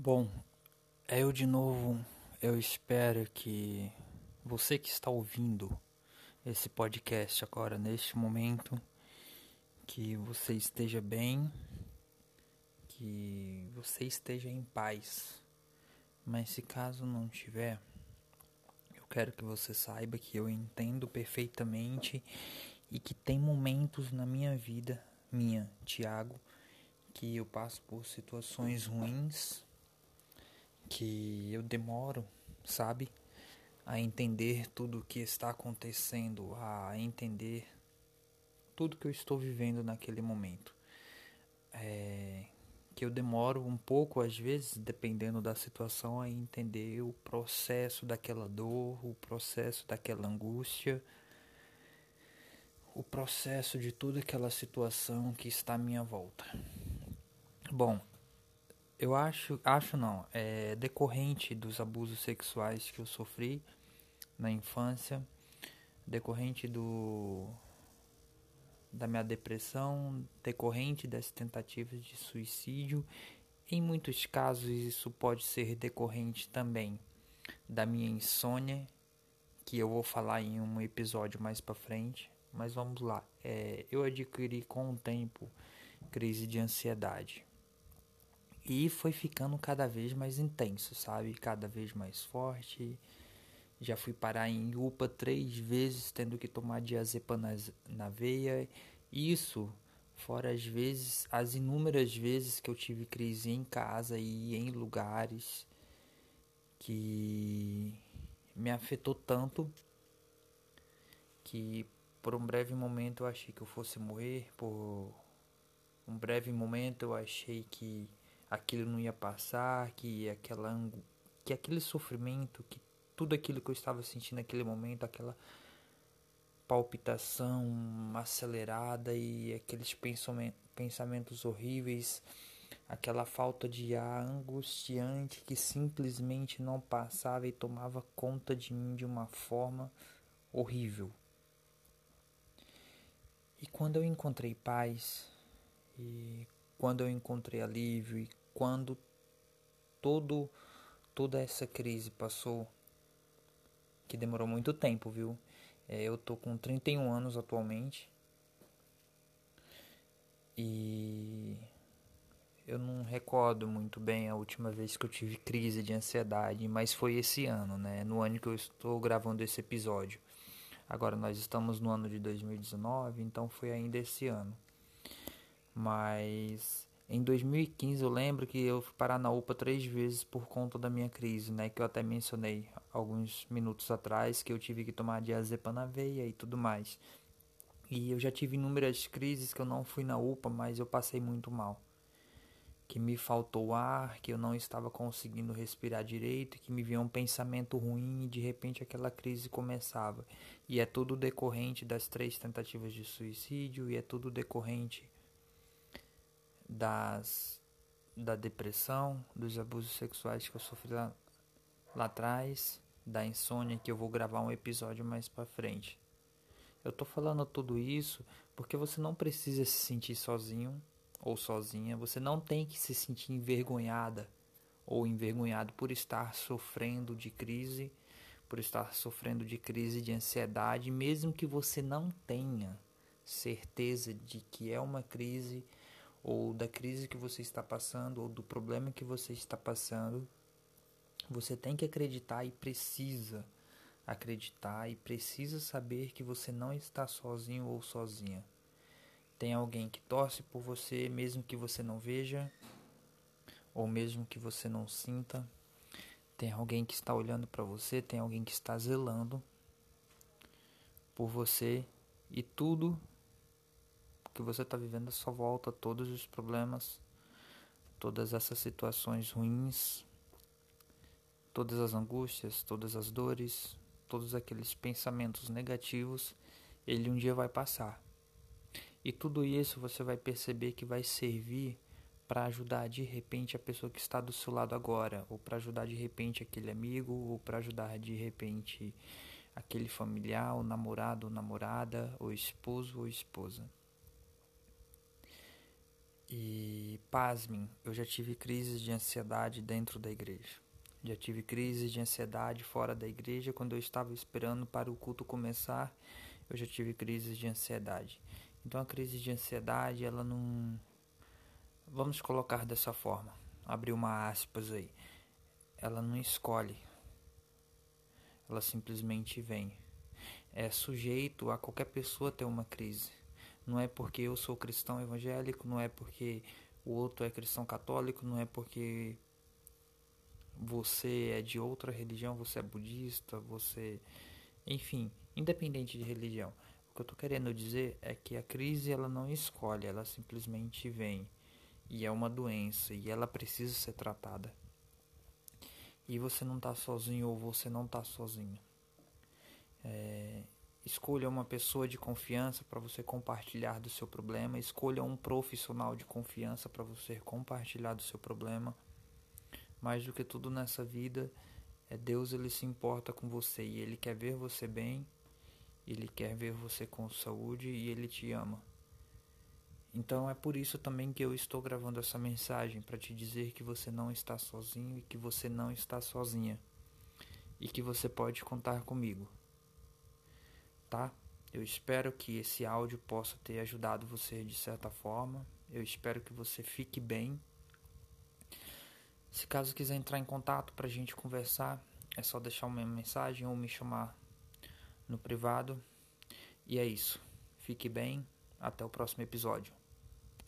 Bom, eu de novo, eu espero que você que está ouvindo esse podcast agora neste momento, que você esteja bem, que você esteja em paz. Mas se caso não tiver, eu quero que você saiba que eu entendo perfeitamente e que tem momentos na minha vida, minha, Tiago, que eu passo por situações ruins que eu demoro, sabe, a entender tudo o que está acontecendo, a entender tudo que eu estou vivendo naquele momento. É, que eu demoro um pouco, às vezes, dependendo da situação, a entender o processo daquela dor, o processo daquela angústia, o processo de toda aquela situação que está à minha volta. Bom, eu acho, acho não, é decorrente dos abusos sexuais que eu sofri na infância, decorrente do da minha depressão, decorrente das tentativas de suicídio. Em muitos casos isso pode ser decorrente também da minha insônia, que eu vou falar em um episódio mais para frente. Mas vamos lá, é, eu adquiri com o tempo crise de ansiedade. E foi ficando cada vez mais intenso, sabe? Cada vez mais forte. Já fui parar em UPA três vezes, tendo que tomar diazepam na, veia. Isso, fora as vezes, as inúmeras vezes que eu tive crise em casa e em lugares que me afetou tanto que por um breve momento eu achei que eu fosse morrer, por um breve momento eu achei que aquilo não ia passar, que aquela que aquele sofrimento, que tudo aquilo que eu estava sentindo naquele momento, aquela palpitação acelerada e aqueles pensamentos horríveis, aquela falta de ar angustiante que simplesmente não passava e tomava conta de mim de uma forma horrível. E quando eu encontrei paz, e quando eu encontrei alívio e quando todo toda essa crise passou, que demorou muito tempo, viu? É, eu tô com 31 anos atualmente. E eu não recordo muito bem a última vez que eu tive crise de ansiedade, mas foi esse ano, né? No ano que eu estou gravando esse episódio. Agora nós estamos no ano de 2019, então foi ainda esse ano. Mas em 2015 eu lembro que eu fui parar na UPA três vezes por conta da minha crise, né? Que eu até mencionei alguns minutos atrás que eu tive que tomar diazepam na veia e tudo mais. E eu já tive inúmeras crises que eu não fui na UPA, mas eu passei muito mal. Que me faltou ar, que eu não estava conseguindo respirar direito, que me vinha um pensamento ruim e de repente aquela crise começava. E é tudo decorrente das três tentativas de suicídio e é tudo decorrente das da depressão, dos abusos sexuais que eu sofri lá, lá atrás, da insônia que eu vou gravar um episódio mais para frente. Eu tô falando tudo isso porque você não precisa se sentir sozinho ou sozinha, você não tem que se sentir envergonhada ou envergonhado por estar sofrendo de crise, por estar sofrendo de crise de ansiedade, mesmo que você não tenha certeza de que é uma crise ou da crise que você está passando, ou do problema que você está passando, você tem que acreditar e precisa acreditar e precisa saber que você não está sozinho ou sozinha. Tem alguém que torce por você, mesmo que você não veja, ou mesmo que você não sinta. Tem alguém que está olhando para você, tem alguém que está zelando por você e tudo que você está vivendo sua volta, todos os problemas, todas essas situações ruins, todas as angústias, todas as dores, todos aqueles pensamentos negativos, ele um dia vai passar. E tudo isso você vai perceber que vai servir para ajudar de repente a pessoa que está do seu lado agora, ou para ajudar de repente aquele amigo, ou para ajudar de repente aquele familiar, o namorado ou namorada, o esposo ou esposa. E pasmem, eu já tive crises de ansiedade dentro da igreja. Já tive crises de ansiedade fora da igreja quando eu estava esperando para o culto começar. Eu já tive crises de ansiedade. Então a crise de ansiedade, ela não vamos colocar dessa forma. Abrir uma aspas aí. Ela não escolhe. Ela simplesmente vem. É sujeito a qualquer pessoa ter uma crise. Não é porque eu sou cristão evangélico, não é porque o outro é cristão católico, não é porque você é de outra religião, você é budista, você. Enfim, independente de religião. O que eu estou querendo dizer é que a crise ela não escolhe, ela simplesmente vem. E é uma doença e ela precisa ser tratada. E você não está sozinho ou você não está sozinho. É, Escolha uma pessoa de confiança para você compartilhar do seu problema. Escolha um profissional de confiança para você compartilhar do seu problema. Mais do que tudo nessa vida, é Deus ele se importa com você e ele quer ver você bem. Ele quer ver você com saúde e ele te ama. Então é por isso também que eu estou gravando essa mensagem para te dizer que você não está sozinho e que você não está sozinha e que você pode contar comigo tá? Eu espero que esse áudio possa ter ajudado você de certa forma. Eu espero que você fique bem. Se caso quiser entrar em contato para a gente conversar, é só deixar uma mensagem ou me chamar no privado. E é isso. Fique bem. Até o próximo episódio.